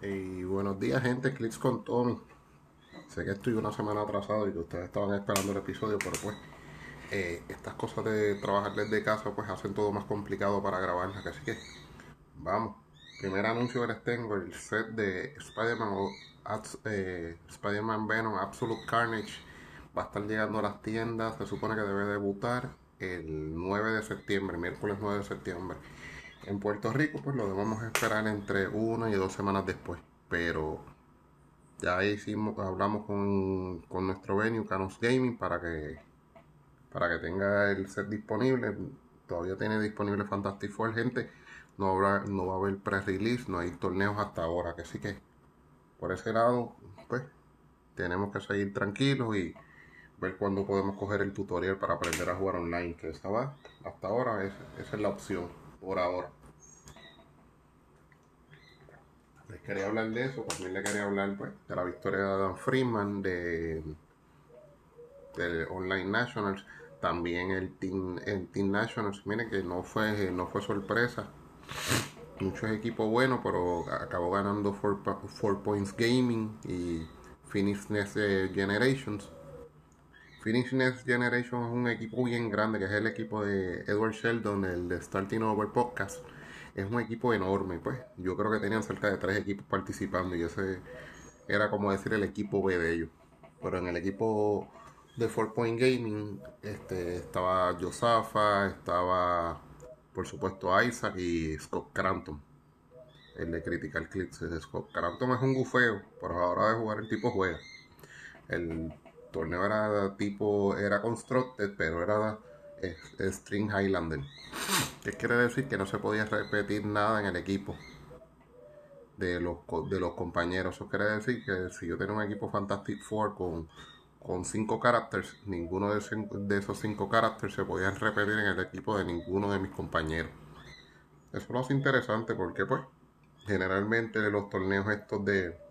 Y buenos días, gente. Clicks con Tommy. Sé que estoy una semana atrasado y que ustedes estaban esperando el episodio, pero pues eh, estas cosas de trabajar desde casa pues hacen todo más complicado para grabarlas. Así que vamos. Primer anuncio que les tengo: el set de Spider-Man eh, Spider-Man Venom Absolute Carnage va a estar llegando a las tiendas. Se supone que debe debutar el 9 de septiembre, miércoles 9 de septiembre. En Puerto Rico, pues lo debemos esperar entre una y dos semanas después. Pero ya hicimos, hablamos con, nuestro venue, Canos Gaming, para que, para que tenga el set disponible. Todavía tiene disponible Fantastic Four, gente. No, habrá, no va a haber pre-release, no hay torneos hasta ahora. Que sí que por ese lado, pues tenemos que seguir tranquilos y ver cuándo podemos coger el tutorial para aprender a jugar online. Que estaba hasta ahora, esa es la opción por ahora. Les quería hablar de eso, también le quería hablar pues, de la victoria de Adam Freeman de, Online Nationals, también el Team, el Team Nationals, miren que no fue, no fue sorpresa. Muchos equipos buenos, pero acabó ganando 4 Points Gaming y Phoenix Next Generations. Phoenix Next Generation es un equipo bien grande, que es el equipo de Edward Sheldon, el de Starting Over Podcast es un equipo enorme, pues. Yo creo que tenían cerca de tres equipos participando y ese era como decir el equipo B de ellos. Pero en el equipo de Four Point Gaming este, estaba Josafa, estaba por supuesto Isaac y Scott Crampton. El de Critical Clips. Scott Crampton es un gufeo, pero ahora de jugar el tipo juega. El torneo era tipo, era constructed, pero era String Highlander. ¿Qué quiere decir? Que no se podía repetir nada en el equipo de los, de los compañeros. Eso quiere decir que si yo tengo un equipo Fantastic Four con, con cinco characters, ninguno de, de esos cinco characters se podía repetir en el equipo de ninguno de mis compañeros. Eso lo hace interesante porque pues generalmente los torneos estos de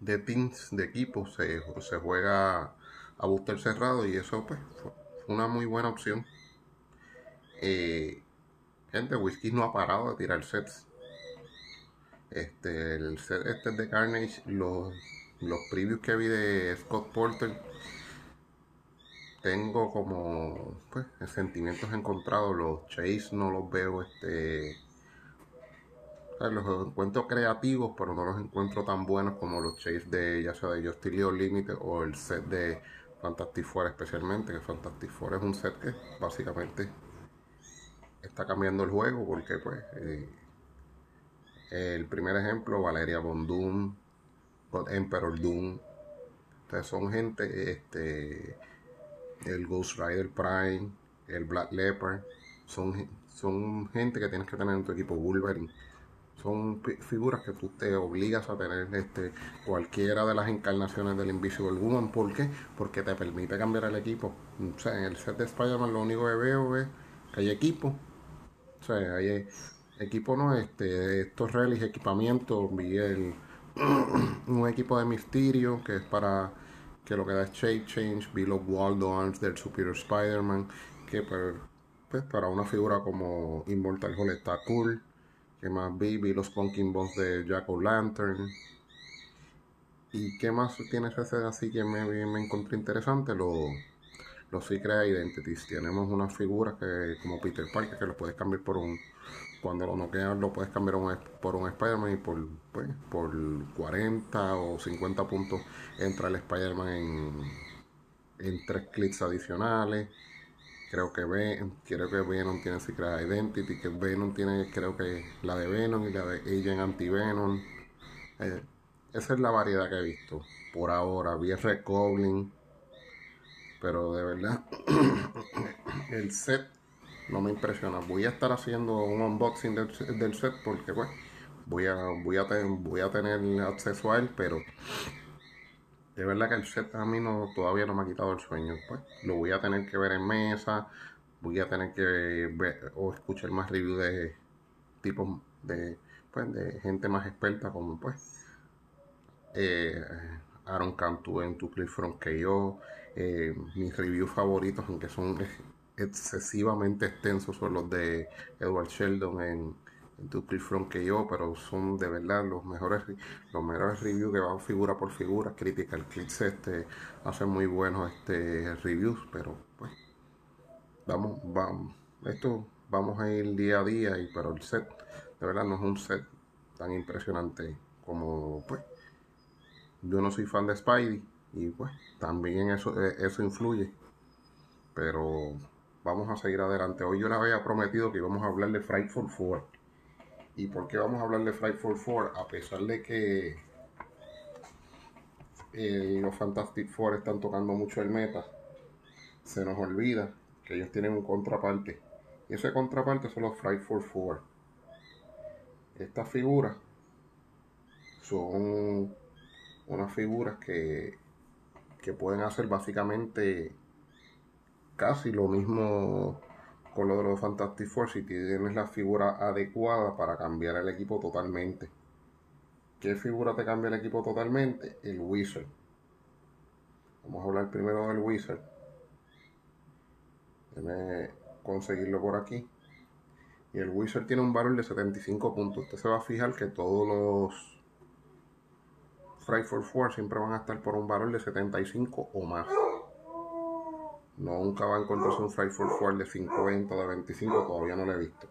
de teams, de equipos, se, se juega a booster cerrado y eso pues una muy buena opción. Eh, gente, Whisky no ha parado de tirar sets. Este, el set este de Carnage, los, los previews que vi de Scott Porter, tengo como pues, sentimientos encontrados. Los Chase no los veo, este, los encuentro creativos, pero no los encuentro tan buenos como los Chase de ya sea de Justin Limited o el set de Fantastic Four especialmente, que Fantastic Four es un set que básicamente está cambiando el juego porque pues eh, el primer ejemplo, Valeria Bondum, God Emperor Doom, entonces son gente, este, el Ghost Rider Prime, el Black Leopard, son, son gente que tienes que tener en tu equipo Wolverine son figuras que tú te obligas a tener este cualquiera de las encarnaciones del Invisible Woman. ¿Por qué? Porque te permite cambiar el equipo. O sea, en el set de Spider-Man lo único que veo es que hay equipo. O sea, hay equipo no, este, estos relics, equipamientos, vi el, un equipo de misterio que es para que lo que da es Shape Change, vi los Waldo Arms del Superior Spider-Man, que pues, pues, para una figura como Immortal Hulk está cool ¿Qué más vi? Vi los Pumpkin Bones de Jack O'Lantern. ¿Y qué más tiene ese así que me, me encontré interesante? Los, los Secret Identities. Tenemos unas figuras que, como Peter Parker, que lo puedes cambiar por un. Cuando lo noqueas, lo puedes cambiar por un Spider-Man y por, pues, por 40 o 50 puntos entra el Spider-Man en, en tres clics adicionales creo que Venom, creo que Venom tiene Secret Identity, que Venom tiene, creo que la de Venom y la de Agent Anti-Venom. Eh, esa es la variedad que he visto por ahora. Vi Red Goblin, pero de verdad el set no me impresiona. Voy a estar haciendo un unboxing del, set porque pues voy a, voy, a voy a tener acceso a él, pero de verdad que el set a mí no, todavía no me ha quitado el sueño. Pues lo voy a tener que ver en mesa, voy a tener que ver o escuchar más reviews de tipos de, pues, de gente más experta como pues eh, Aaron Cantu en Tu From que yo, eh, mis reviews favoritos, aunque son excesivamente extensos, son los de Edward Sheldon en en Front que yo, pero son de verdad los mejores los mejores reviews que van figura por figura. Critical Clips este, hacen muy buenos este, reviews, pero pues vamos, vamos, esto vamos a ir día a día, y, pero el set de verdad no es un set tan impresionante como pues yo no soy fan de Spidey y pues también eso, eh, eso influye. Pero vamos a seguir adelante. Hoy yo les había prometido que íbamos a hablar de Frightful Four. ¿Y por qué vamos a hablar de Frightful Four? A pesar de que eh, los Fantastic Four están tocando mucho el meta, se nos olvida que ellos tienen un contraparte. Y ese contraparte son los Frightful Four. Estas figuras son unas figuras que, que pueden hacer básicamente casi lo mismo con lo de los Fantastic Four si tienes la figura adecuada para cambiar el equipo totalmente. ¿Qué figura te cambia el equipo totalmente? El Wizard. Vamos a hablar primero del Wizard. Déjame conseguirlo por aquí. Y el Wizard tiene un valor de 75 puntos. Usted se va a fijar que todos los for Four siempre van a estar por un valor de 75 o más. Nunca va a encontrarse un for Four de 50 o de 25, todavía no lo he visto.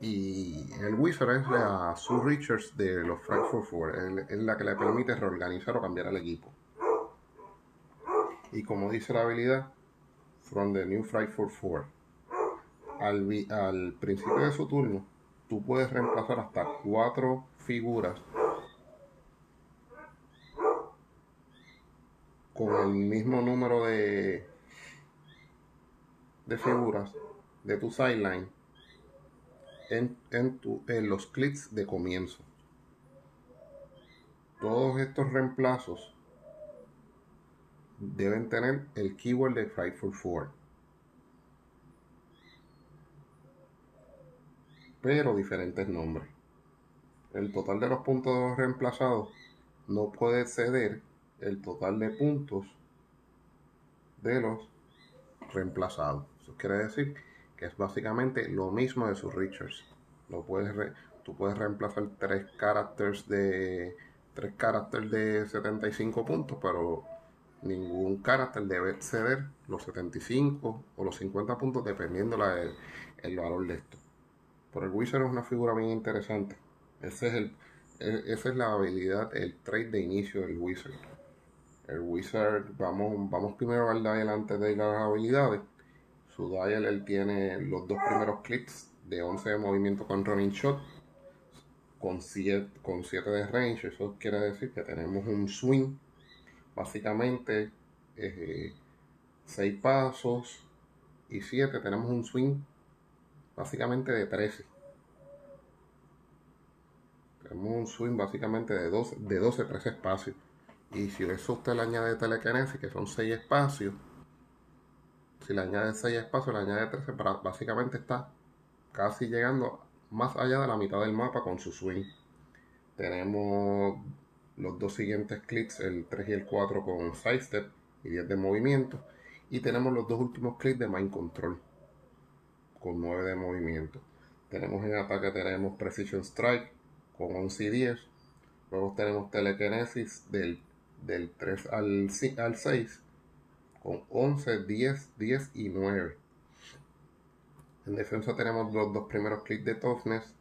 Y el Wizard es la Sue Richards de los for Four, es la que le permite reorganizar o cambiar el equipo. Y como dice la habilidad, from the new for Four, al, al principio de su turno, tú puedes reemplazar hasta cuatro figuras con el mismo número de, de figuras de tu sideline en, en, en los clics de comienzo. Todos estos reemplazos deben tener el keyword de Frightful Four. Pero diferentes nombres. El total de los puntos reemplazados no puede ceder el total de puntos de los reemplazados. Eso quiere decir que es básicamente lo mismo de sus Richards. Lo puedes tú puedes reemplazar tres caracteres de tres caracteres de 75 puntos, pero ningún carácter debe ceder los 75 o los 50 puntos dependiendo la, el, valor de esto. Pero el Wizard es una figura bien interesante. Ese es el, e, esa es la habilidad, el trade de inicio del Wizard. El Wizard, vamos, vamos primero al dial antes de las habilidades. Su dial él tiene los dos primeros clips de 11 de movimiento con running shot con 7, con 7 de range. Eso quiere decir que tenemos un swing, básicamente 6 eh, pasos y 7. Tenemos un swing básicamente de 13. Tenemos un swing básicamente de 12, de 12 13 espacios. Y si eso usted le añade telequinesis, que son 6 espacios, si le añade 6 espacios, le añade 13, básicamente está casi llegando más allá de la mitad del mapa con su swing. Tenemos los dos siguientes clics, el 3 y el 4 con sidestep y 10 de movimiento. Y tenemos los dos últimos clics de mind control con 9 de movimiento. Tenemos en ataque, tenemos Precision Strike con 11 y 10. Luego tenemos telequinesis del del 3 al, al 6 con 11, 10, 10 y 9. En defensa tenemos los dos primeros clics de Toughness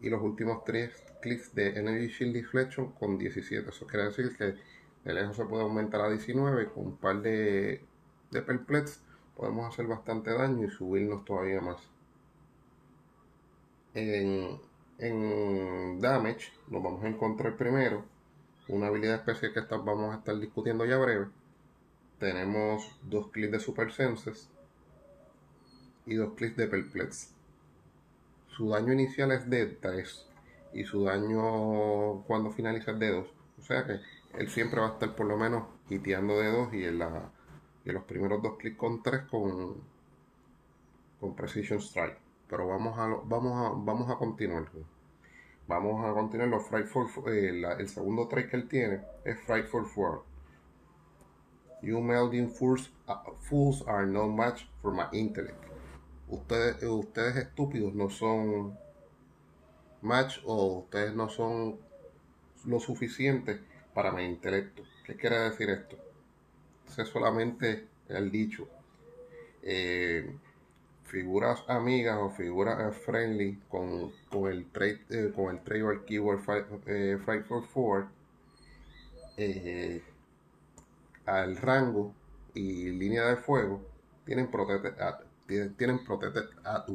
y los últimos tres clics de Energy Shield Deflection con 17. Eso quiere decir que de lejos se puede aumentar a 19 con un par de, de perplex podemos hacer bastante daño y subirnos todavía más. En, en damage lo vamos a encontrar primero una habilidad especial que vamos a estar discutiendo ya breve. Tenemos dos clics de Super Senses y dos clics de Perplex. Su daño inicial es de 3 y su daño cuando finaliza es de 2. O sea que él siempre va a estar por lo menos hiteando de 2 y en, la, y los primeros dos clics con 3 con, con Precision Strike. Pero vamos a, vamos a, vamos a continuar. Vamos a continuar los Frightful, eh, el segundo trait que él tiene es Frightful 4. You melding fools, uh, fools are no match for my intellect. ustedes, ustedes estúpidos no son match o ustedes no son lo suficiente para mi intelecto. ¿Qué quiere decir esto? Es solamente el dicho. Eh, figuras amigas o figuras eh, friendly con, el trade eh, con el trademark keyword eh, fight, for four al rango y línea de fuego tienen protected at, tienen, protected at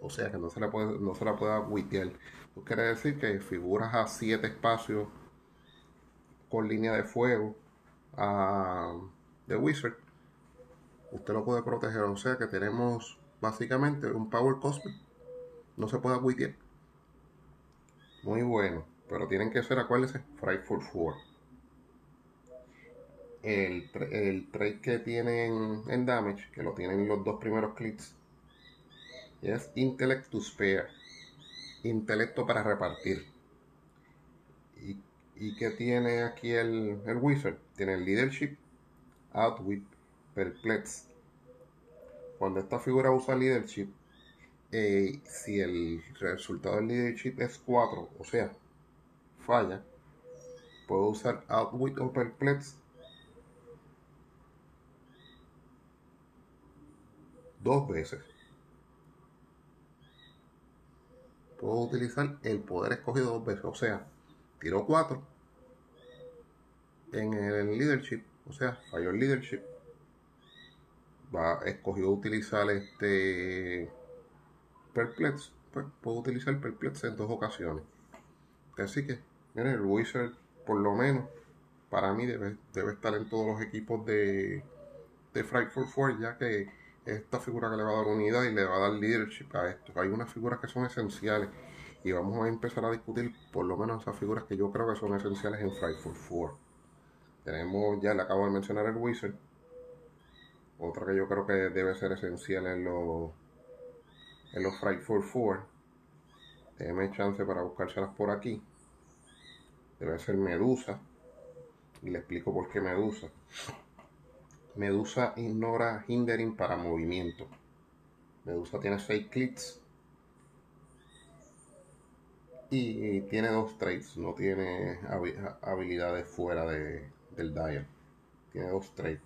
o sea que no se la puede no se la puede witear eso quiere decir que figuras a 7 espacios con línea de fuego a, de wizard usted lo puede proteger. O sea que tenemos básicamente un Power Cosmic. No se puede witear. Muy bueno. Pero tienen que ser, acuérdense, Frightful 4. El, el trade que tienen en Damage, que lo tienen los dos primeros clics, es Intellect to Spare. Intelecto para repartir. Y, y que tiene aquí el, el Wizard. Tiene el Leadership, Outwit, Perplex, cuando esta figura usa leadership, eh, si el resultado del leadership es 4, o sea, falla, puedo usar outwit o perplex dos veces. Puedo utilizar el poder escogido dos veces, o sea, tiro 4 en el leadership, o sea, falló el leadership escogió utilizar este Perplex, pues puedo utilizar Perplex en dos ocasiones. Así que, miren, el Wizard, por lo menos, para mí debe, debe estar en todos los equipos de, de Frightful Four, ya que esta figura que le va a dar unidad y le va a dar leadership a esto. Hay unas figuras que son esenciales y vamos a empezar a discutir por lo menos esas figuras que yo creo que son esenciales en Frightful Four. Tenemos, ya le acabo de mencionar el Wizard, otra que yo creo que debe ser esencial en los, en los Frightful 4. Déjeme chance para buscárselas por aquí. Debe ser Medusa. Y le explico por qué Medusa. Medusa ignora hindering para movimiento. Medusa tiene 6 clics. Y tiene dos traits. No tiene habilidades fuera de, del dial. Tiene dos traits.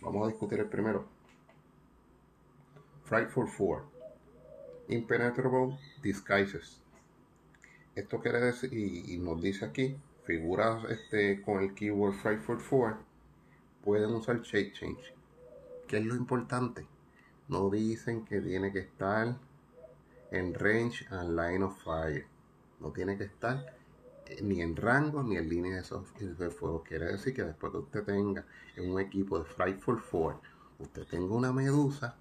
Vamos a discutir el primero. Frightful 4. Impenetrable Disguises. Esto quiere decir, y, nos dice aquí, figuras este, con el keyword Frightful 4 pueden usar Shape Change. ¿Qué es lo importante? No dicen que tiene que estar en range and line of fire. No tiene que estar ni en rango ni en línea de, fuego. Quiere decir que después que usted tenga en un equipo de Frightful Four, usted tenga una medusa,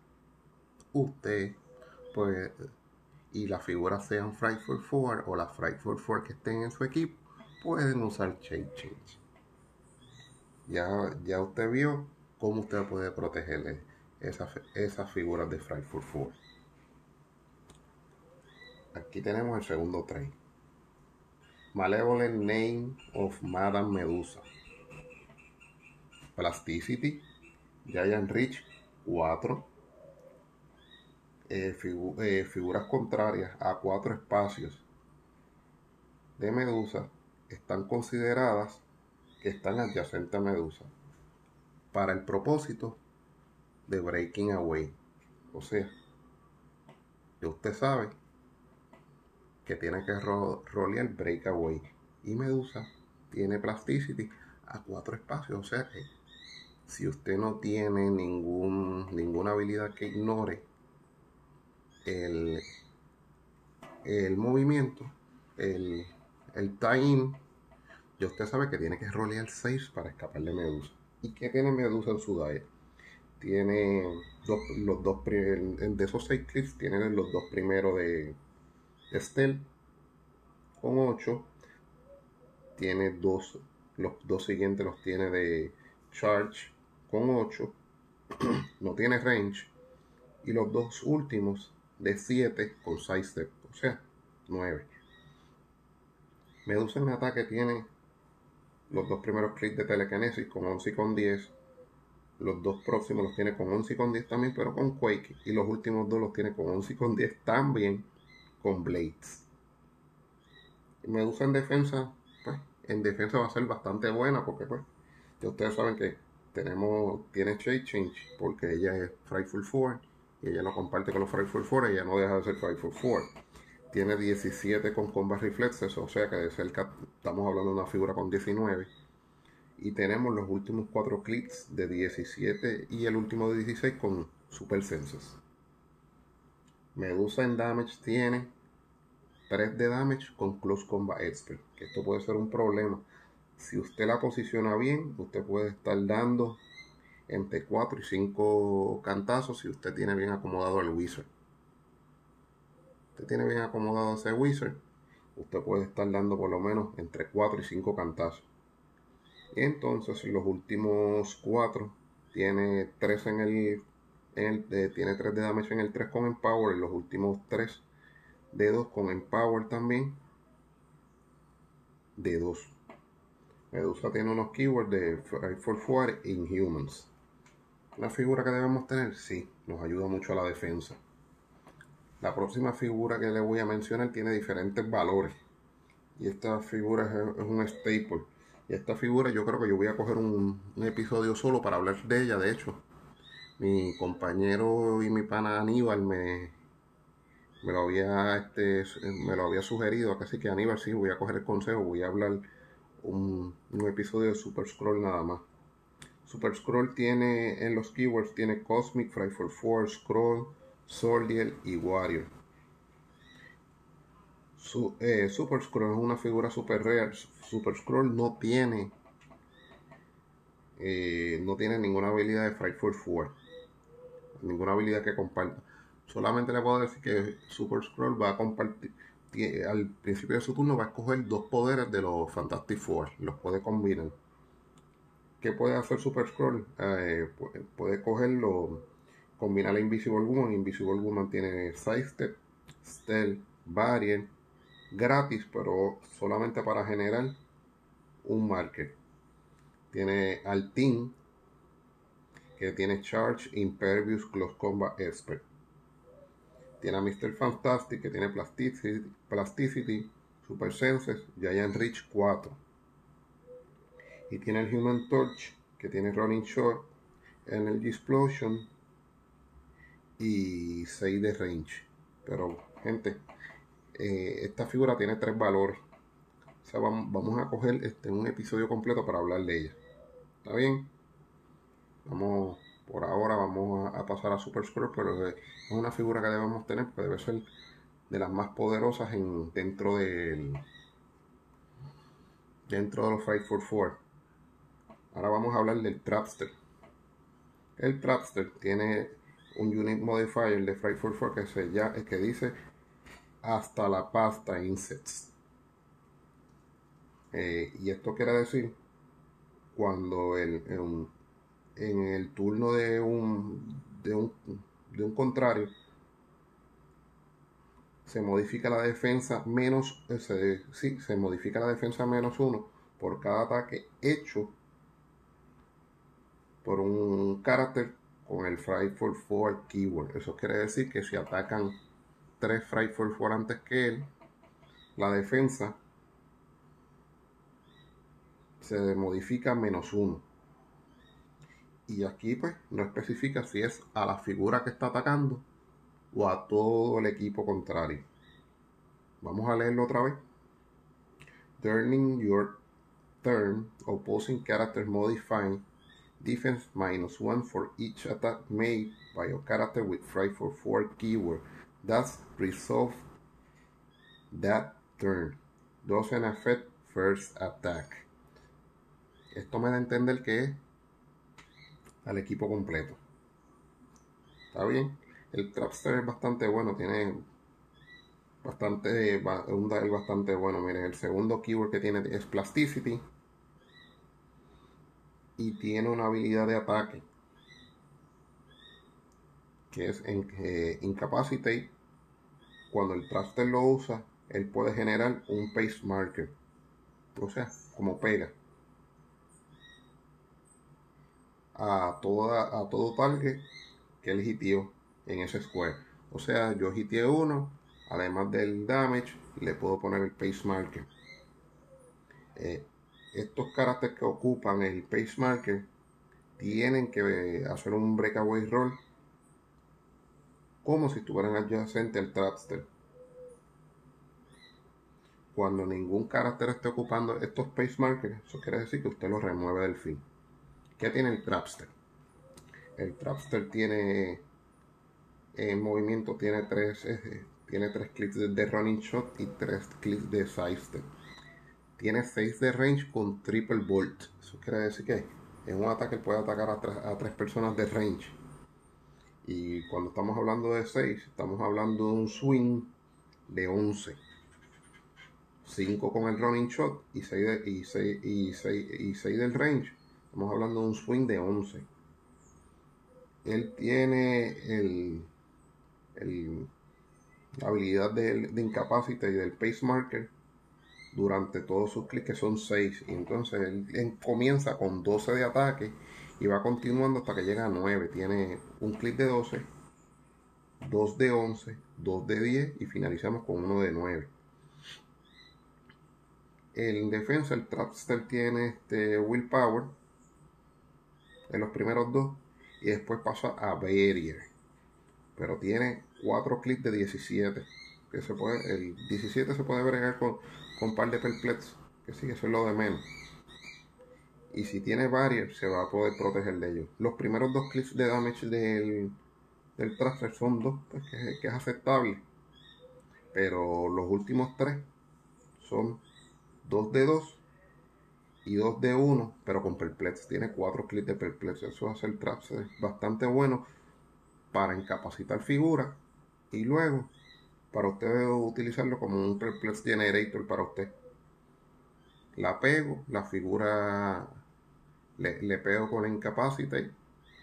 usted pues y las figuras sean Frightful Four o las Frightful Four que estén en su equipo, pueden usar Change Change. Ya, ya usted vio cómo usted puede protegerle esas, esas figuras de Frightful Four. Aquí tenemos el segundo trade. Malevolent Name of Madame Medusa. Plasticity. Giant Rich 4. Eh, eh, figuras contrarias a cuatro espacios de Medusa están consideradas que están adyacentes a Medusa para el propósito de Breaking Away. O sea, que usted sabe que tiene que rolear breakaway. Y Medusa tiene plasticity a cuatro espacios. O sea que si usted no tiene ningún, ninguna habilidad que ignore el, el movimiento, el, el tie-in, ya usted sabe que tiene que rolear 6 para escapar de Medusa. ¿Y qué tiene Medusa en su diet? Tiene los dos de esos 6 clips, tienen los dos primeros de Estel con 8 tiene dos, los dos siguientes los tiene de Charge con 8, no tiene range, y los dos últimos de 7 con step o sea, 9. Medusa en ataque tiene los dos primeros clics de telekinesis con 11 y con 10, Los dos próximos los tiene con 11 y con 10 también, pero con Quake. Y los últimos dos los tiene con 11 y con 10 también con Blades. Medusa en defensa, pues en defensa va a ser bastante buena porque pues ya ustedes saben que tenemos, tiene Shade Change porque ella es Frightful 4 y ella lo comparte con los Frightful 4 y ella no deja de ser Frightful 4. Tiene 17 con Combat Reflexes, o sea que de cerca estamos hablando de una figura con 19 y tenemos los últimos cuatro clics de 17 y el último de 16 con Super Senses. Medusa en damage tiene 3 de damage con Close Combat Expert, esto puede ser un problema. Si usted la posiciona bien, usted puede estar dando entre 4 y 5 cantazos si usted tiene bien acomodado el Wizard. Usted tiene bien acomodado ese Wizard, usted puede estar dando por lo menos entre 4 y 5 cantazos. Entonces los últimos 4 tiene 3 en el, tiene 3 de damage en el 3 con Empower y los últimos 3 de 2 con Empower también de 2. Medusa tiene unos keywords de for Four Inhumans. La figura que debemos tener, sí, nos ayuda mucho a la defensa. La próxima figura que le voy a mencionar tiene diferentes valores. Y esta figura es un staple y esta figura yo creo que yo voy a coger un, episodio solo para hablar de ella. De hecho, mi compañero y mi pana Aníbal me, me lo había este, me lo había sugerido, así que Aníbal sí voy a coger el consejo, voy a hablar un, episodio de Super Scroll nada más. Super Scroll tiene en los keywords tiene Cosmic, Fry for Four, Scroll, Soldier y Warrior. Eh, super Scroll es una figura super real. Super Scroll no tiene eh, no tiene ninguna habilidad de Fight for Four. Ninguna habilidad que comparta. Solamente le puedo decir que Super Scroll va a compartir. Al principio de su turno va a escoger dos poderes de los Fantastic Four. Los puede combinar. ¿Qué puede hacer Super Scroll? Eh, puede cogerlo, combinar la Invisible Woman. Invisible Woman tiene Sidestep, Stealth, Variant gratis, pero solamente para generar un marker. Tiene al Team, que tiene Charge, Impervious, Close Combat Expert. Tiene a Mr. Fantastic, que tiene Plasticity, Plasticity Super Senses, Giant Reach 4. Y tiene el Human Torch, que tiene Running Short, Energy Explosion y 6 de range. Pero, gente, eh, esta figura tiene tres valores. O sea, vamos, a coger este, un episodio completo para hablar de ella. ¿Está bien? Vamos, por ahora vamos a, pasar a Super Scroll, pero es una figura que debemos tener, porque debe ser de las más poderosas en, dentro del dentro de los Fight for Four. Ahora vamos a hablar del Trapster. El Trapster tiene un Unit Modifier de Fight for Four que, se ya, que dice hasta la pasta insets. Eh, y esto quiere decir cuando el, en, el turno de un, de un, de un contrario se modifica la defensa menos eh, se, sí, se modifica la defensa menos uno por cada ataque hecho por un carácter con el Frightful 4 keyword. Eso quiere decir que si atacan tres Frightful for antes que él, la defensa se modifica menos uno. Y aquí pues no especifica si es a la figura que está atacando o a todo el equipo contrario. Vamos a leerlo otra vez. During your turn, opposing character modifying defense minus one for each attack made by a character with Frightful 4 keyword That's resolve that turn. Doesn't affect first attack. Esto me da a entender que es al equipo completo. ¿Está bien? El Trapster es bastante bueno, tiene bastante un dial bastante bueno. Miren, el segundo keyword que tiene es Plasticity y tiene una habilidad de ataque que es eh, Incapacitate cuando el traster lo usa, él puede generar un paste marker. O sea, como pega. A, toda, a todo target que él hitió en ese square. O sea, yo hiteé uno, además del damage, le puedo poner el pace marker. Eh, estos caracteres que ocupan el pace marker tienen que hacer un breakaway roll como si estuvieran adyacente al trapster. Cuando ningún carácter esté ocupando estos pace markers, eso quiere decir que usted los remueve del fin. ¿Qué tiene el trapster? El trapster tiene en movimiento, tiene tres, eh, tiene tres clics de running shot y tres clics de sidestep. Tiene 6 de range con triple bolt. Eso quiere decir que en un ataque puede atacar a, a tres personas de range. Y cuando estamos hablando de 6, estamos hablando de un swing de 11. 5 con el running shot y 6, y 6, y 6, y 6 del range. Estamos hablando de un swing de 11. Él tiene el, el, la habilidad de, de incapacita y del pace marker durante todos sus clics, que son 6. Y entonces él, comienza con 12 de ataque y va continuando hasta que llega a 9. Tiene un clic de 12, 2 de 11, 2 de 10 y finalizamos con uno de 9. En defensa, el Trapster tiene este Willpower en los primeros dos y después pasa a Barrier. Pero tiene 4 clics de 17. Que se puede, el 17 se puede bregar con, con par de perplex, que sí, eso es lo de menos. Y si tiene barrier, se va a poder proteger de ellos. Los primeros dos clics de damage del, del traster son dos, pues, que, es aceptable. Pero los últimos tres son dos de dos y dos de uno, pero con perplex. Tiene cuatro clics de perplex. Eso hace el traster bastante bueno para incapacitar figuras. Y luego para usted utilizarlo como un perplex generator para usted. La pego, la figura le, pego con incapacitate,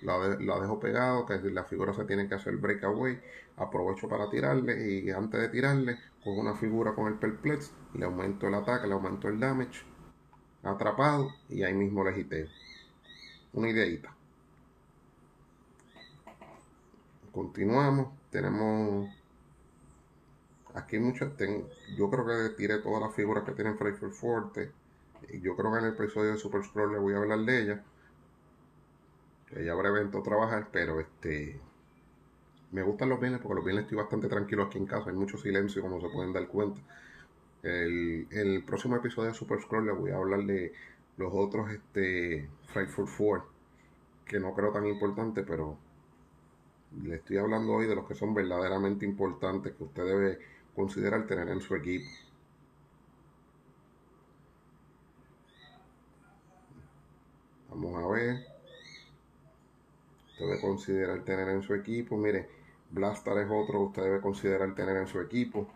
la, la, dejo pegado, que la figura se tiene que hacer breakaway, aprovecho para tirarle y antes de tirarle, con una figura con el perplex, le aumento el ataque, le aumento el damage, atrapado y ahí mismo le hiteo. Una ideita. Continuamos, tenemos Aquí muchas, yo creo que tiré todas las figuras que tienen Frightful Forte. Yo creo que en el episodio de Super Scroll le voy a hablar de ella. Ella habrá evento trabajar, pero este me gustan los bienes porque los bienes estoy bastante tranquilo aquí en casa. Hay mucho silencio, como se pueden dar cuenta. El, próximo episodio de Super Scroll le voy a hablar de los otros este, Frightful Four, que no creo tan importante, pero le estoy hablando hoy de los que son verdaderamente importantes que usted debe considerar tener en su equipo. Vamos a ver. Usted debe considerar tener en su equipo. Mire, Blaster es otro usted debe considerar tener en su equipo.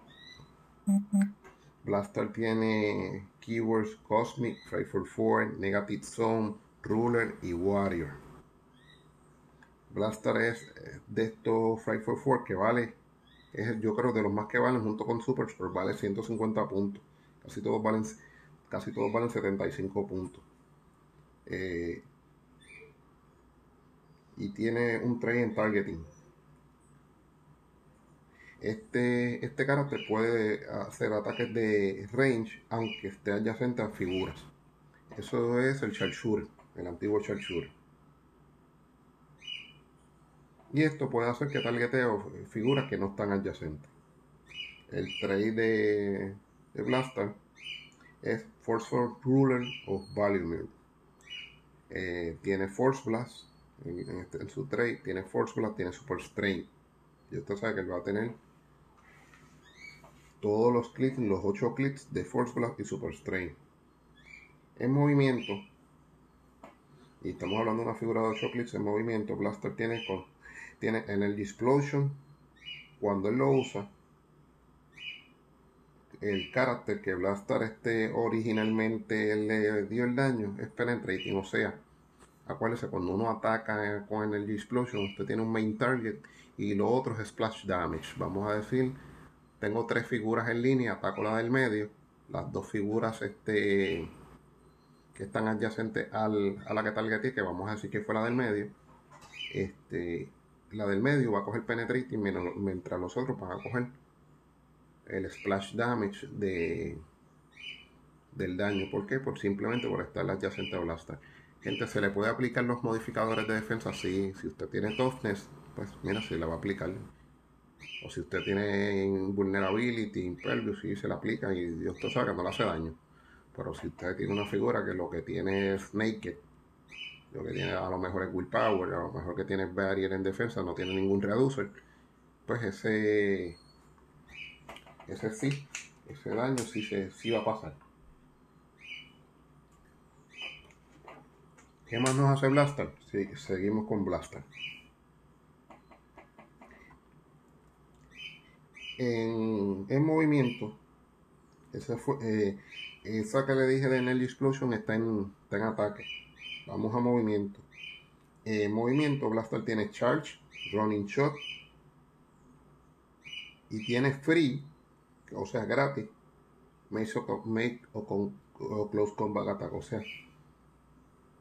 Blaster tiene keywords Cosmic, Faithful Four, Negative Zone, Ruler y Warrior. Blaster es eh, de estos Faithful Four que vale es yo creo de los más que valen junto con Super Sport, vale 150 puntos. Casi todos valen, casi todos valen 75 puntos. Eh, y tiene un trade en targeting. Este, este carácter puede hacer ataques de range aunque esté adyacente a figuras. Eso es el Sharpshooter, el antiguo Sharpshooter. Y esto puede hacer que targeteo figuras que no están adyacentes. El trade de, Blaster es Force Ruler of Value eh, tiene Force Blast este, en, su trade, tiene Force Blast, tiene Super Strain. Y usted sabe que él va a tener todos los clics, los 8 clics de Force Blast y Super Strain. En movimiento, y estamos hablando de una figura de 8 clics en movimiento, Blaster tiene con tiene en el Explosion, cuando él lo usa, el carácter que Blaster este originalmente le dio el daño es penetrating, o sea, acuérdese cuando uno ataca con el Explosion, usted tiene un main target y lo otro es splash damage. Vamos a decir, tengo tres figuras en línea, ataco la del medio, las dos figuras este que están adyacentes al, a la que targeté, que vamos a decir que fue la del medio, este, la del medio va a coger penetrating mientras los otros van a coger el splash damage de, del daño. ¿Por qué? Por simplemente por estar adyacente a Blaster. Gente, ¿se le puede aplicar los modificadores de defensa? Sí, si usted tiene toughness, pues mira, se le va a aplicar. O si usted tiene vulnerability, impervious, sí se le aplica y Dios te sabe que no le hace daño. Pero si usted tiene una figura que lo que tiene es naked, lo que tiene a lo mejor es willpower, a lo mejor que tiene barrier en defensa, no tiene ningún reducer, pues ese ese sí, ese daño sí, se, sí va a pasar. ¿Qué más nos hace Blaster? Sí, seguimos con Blaster. En, en movimiento, esa, fue, eh, esa que le dije de Energy Explosion está en, está en ataque. Vamos a movimiento. En movimiento, Blaster tiene Charge, Running Shot y tiene Free, o sea, gratis. Make o, make o, con, o Close Combat Attack, o sea,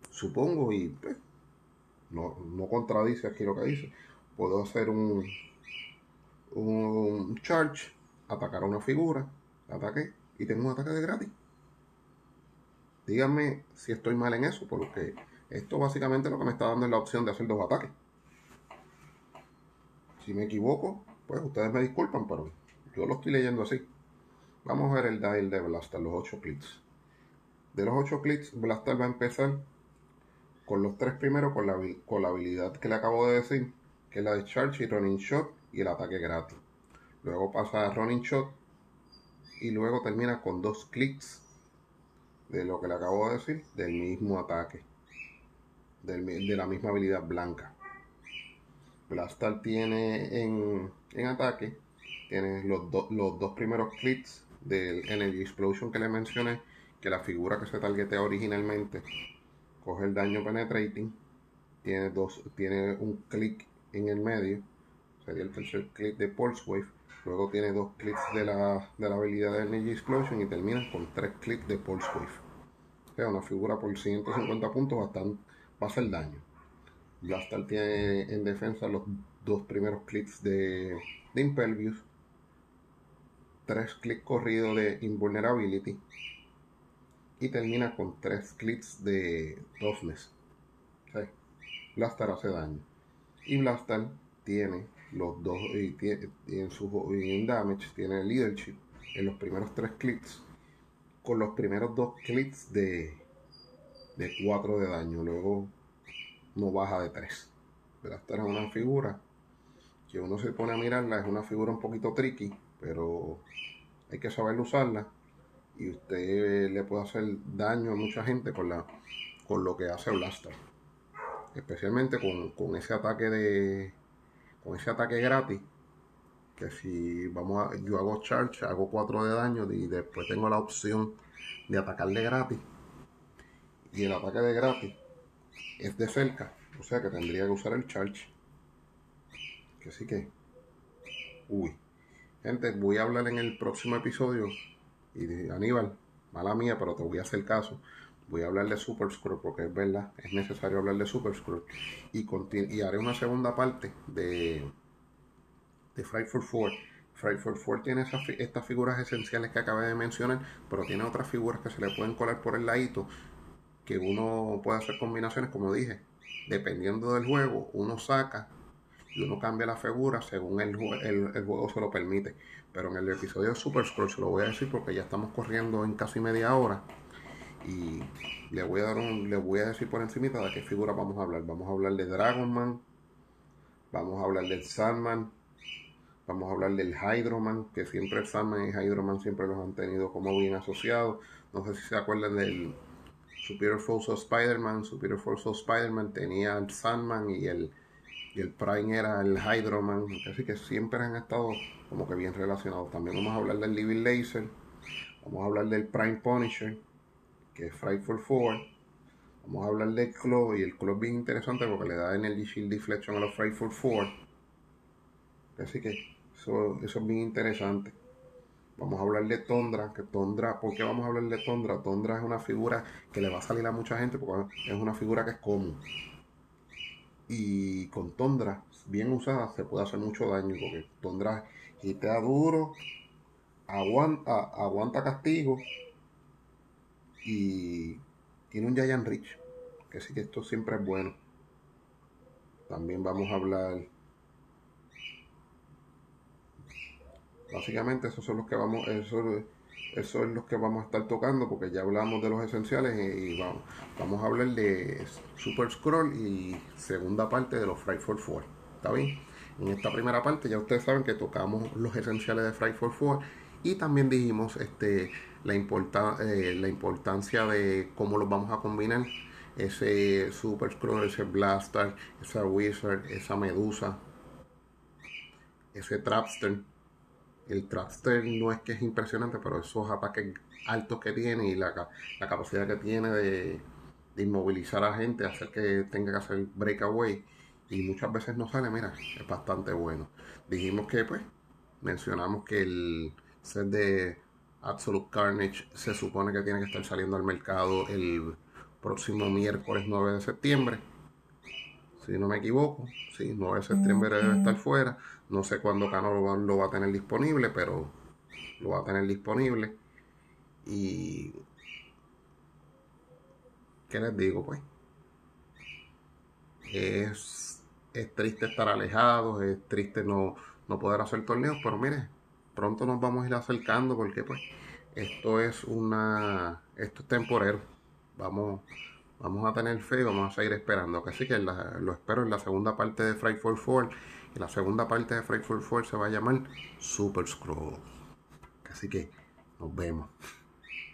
supongo, y pues, no, no, contradice aquí lo que dice, puedo hacer un, un charge, atacar a una figura, ataque y tengo un ataque de gratis. Díganme si estoy mal en eso, porque esto básicamente lo que me está dando es la opción de hacer dos ataques. Si me equivoco, pues ustedes me disculpan, pero yo lo estoy leyendo así. Vamos a ver el dial de Blaster, los 8 clics. De los 8 clics, Blaster va a empezar con los tres primeros, con la, con la habilidad que le acabo de decir, que es la de Charge y Running Shot y el ataque gratis. Luego pasa a Running Shot y luego termina con dos clics de lo que le acabo de decir, del mismo ataque, de la misma habilidad blanca. Blaster tiene en, en ataque, tiene los, los dos primeros clics del Energy Explosion que le mencioné, que la figura que se targetea originalmente coge el daño penetrating, tiene, dos, tiene un clic en el medio, sería el tercer clic de Pulse Wave, luego tiene dos clics de la, de la habilidad de Energy Explosion y termina con tres clics de Pulse Wave. O sea, una figura por 150 puntos bastante, va a hacer daño. Blaster tiene en defensa los dos primeros clics de, de Impervious, tres clics corridos de Invulnerability y termina con tres clics de toughness. Blaster hace daño. Y Blaster tiene los dos y, en su en damage tiene leadership en los primeros tres clics con los primeros dos clics de de 4 de daño luego no baja de 3 Blaster es una figura que uno se pone a mirarla es una figura un poquito tricky pero hay que saber usarla y usted le puede hacer daño a mucha gente con, la, con lo que hace Blaster. Especialmente con, ese ataque de. Con ese ataque gratis. Que si vamos a, yo hago charge, hago 4 de daño y después tengo la opción de atacarle gratis. Y el ataque de gratis es de cerca. O sea que tendría que usar el charge. Que sí que. Uy. Gente, voy a hablar en el próximo episodio y Aníbal, mala mía, pero te voy a hacer caso. Voy a hablar de Super Scroll porque es verdad, es necesario hablar de Super Scroll. Y, y haré una segunda parte de, de Frightful Four. Frightful Four tiene estas figuras esenciales que acabé de mencionar, pero tiene otras figuras que se le pueden colar por el ladito, que uno puede hacer combinaciones, como dije. Dependiendo del juego, uno saca y uno cambia la figura según el, el, juego se lo permite. Pero en el episodio de Super Scroll se lo voy a decir porque ya estamos corriendo en casi media hora. Y le voy a dar un, le voy a decir por encima de qué figura vamos a hablar. Vamos a hablar de Dragonman, vamos a hablar del Sandman, vamos a hablar del Hydroman, que siempre el Sandman y Hydroman siempre los han tenido como bien asociados. No sé si se acuerdan del Superior Force of Spider-Man. Superior Force of Spider-Man tenía el Sandman y el y el Prime era el Hydroman, así que siempre han estado como que bien relacionados. También vamos a hablar del Living Laser, vamos a hablar del Prime Punisher, que es Frightful 4, vamos a hablar del Claw, y el Claw es bien interesante porque le da Energy Shield Deflection a los Frightful 4, así que eso, eso es bien interesante. Vamos a hablar de Tondra, que Tondra, ¿por qué vamos a hablar de Tondra? Tondra es una figura que le va a salir a mucha gente porque es una figura que es común. Y con Tondra, bien usada, se puede hacer mucho daño porque Tondra gitea duro, aguanta, aguanta castigo y tiene un Giant Rich, que sí que esto siempre es bueno. También vamos a hablar Básicamente esos son los que vamos, eso, eso es los que vamos a estar tocando porque ya hablamos de los esenciales y vamos, vamos a hablar de Super Scroll y segunda parte de los for 4. ¿Está bien? En esta primera parte ya ustedes saben que tocamos los esenciales de for 4 y también dijimos este, la, eh, la importancia de cómo los vamos a combinar. Ese Super Scroll, ese Blaster, esa Wizard, esa Medusa, ese Trapster el Trapster no es que es impresionante, pero esos ataques altos que tiene y la, capacidad que tiene de, inmovilizar a gente, hacer que tenga que hacer breakaway y muchas veces no sale, mira, es bastante bueno. Dijimos que pues mencionamos que el set de Absolute Carnage se supone que tiene que estar saliendo al mercado el próximo miércoles 9 de septiembre. Si no me equivoco, sí, 9 de septiembre debe estar fuera. No sé cuándo Cano lo va, a tener disponible, pero lo va a tener disponible. Y. ¿Qué les digo, pues? Es, es triste estar alejados, es triste no, no poder hacer torneos, pero mire, pronto nos vamos a ir acercando porque, pues, esto es una. Esto es temporero. Vamos vamos a tener fe y vamos a seguir esperando. Así que lo espero en la segunda parte de Fright for Four. Y la segunda parte de Fright for Four se va a llamar Super Scroll. Así que nos vemos.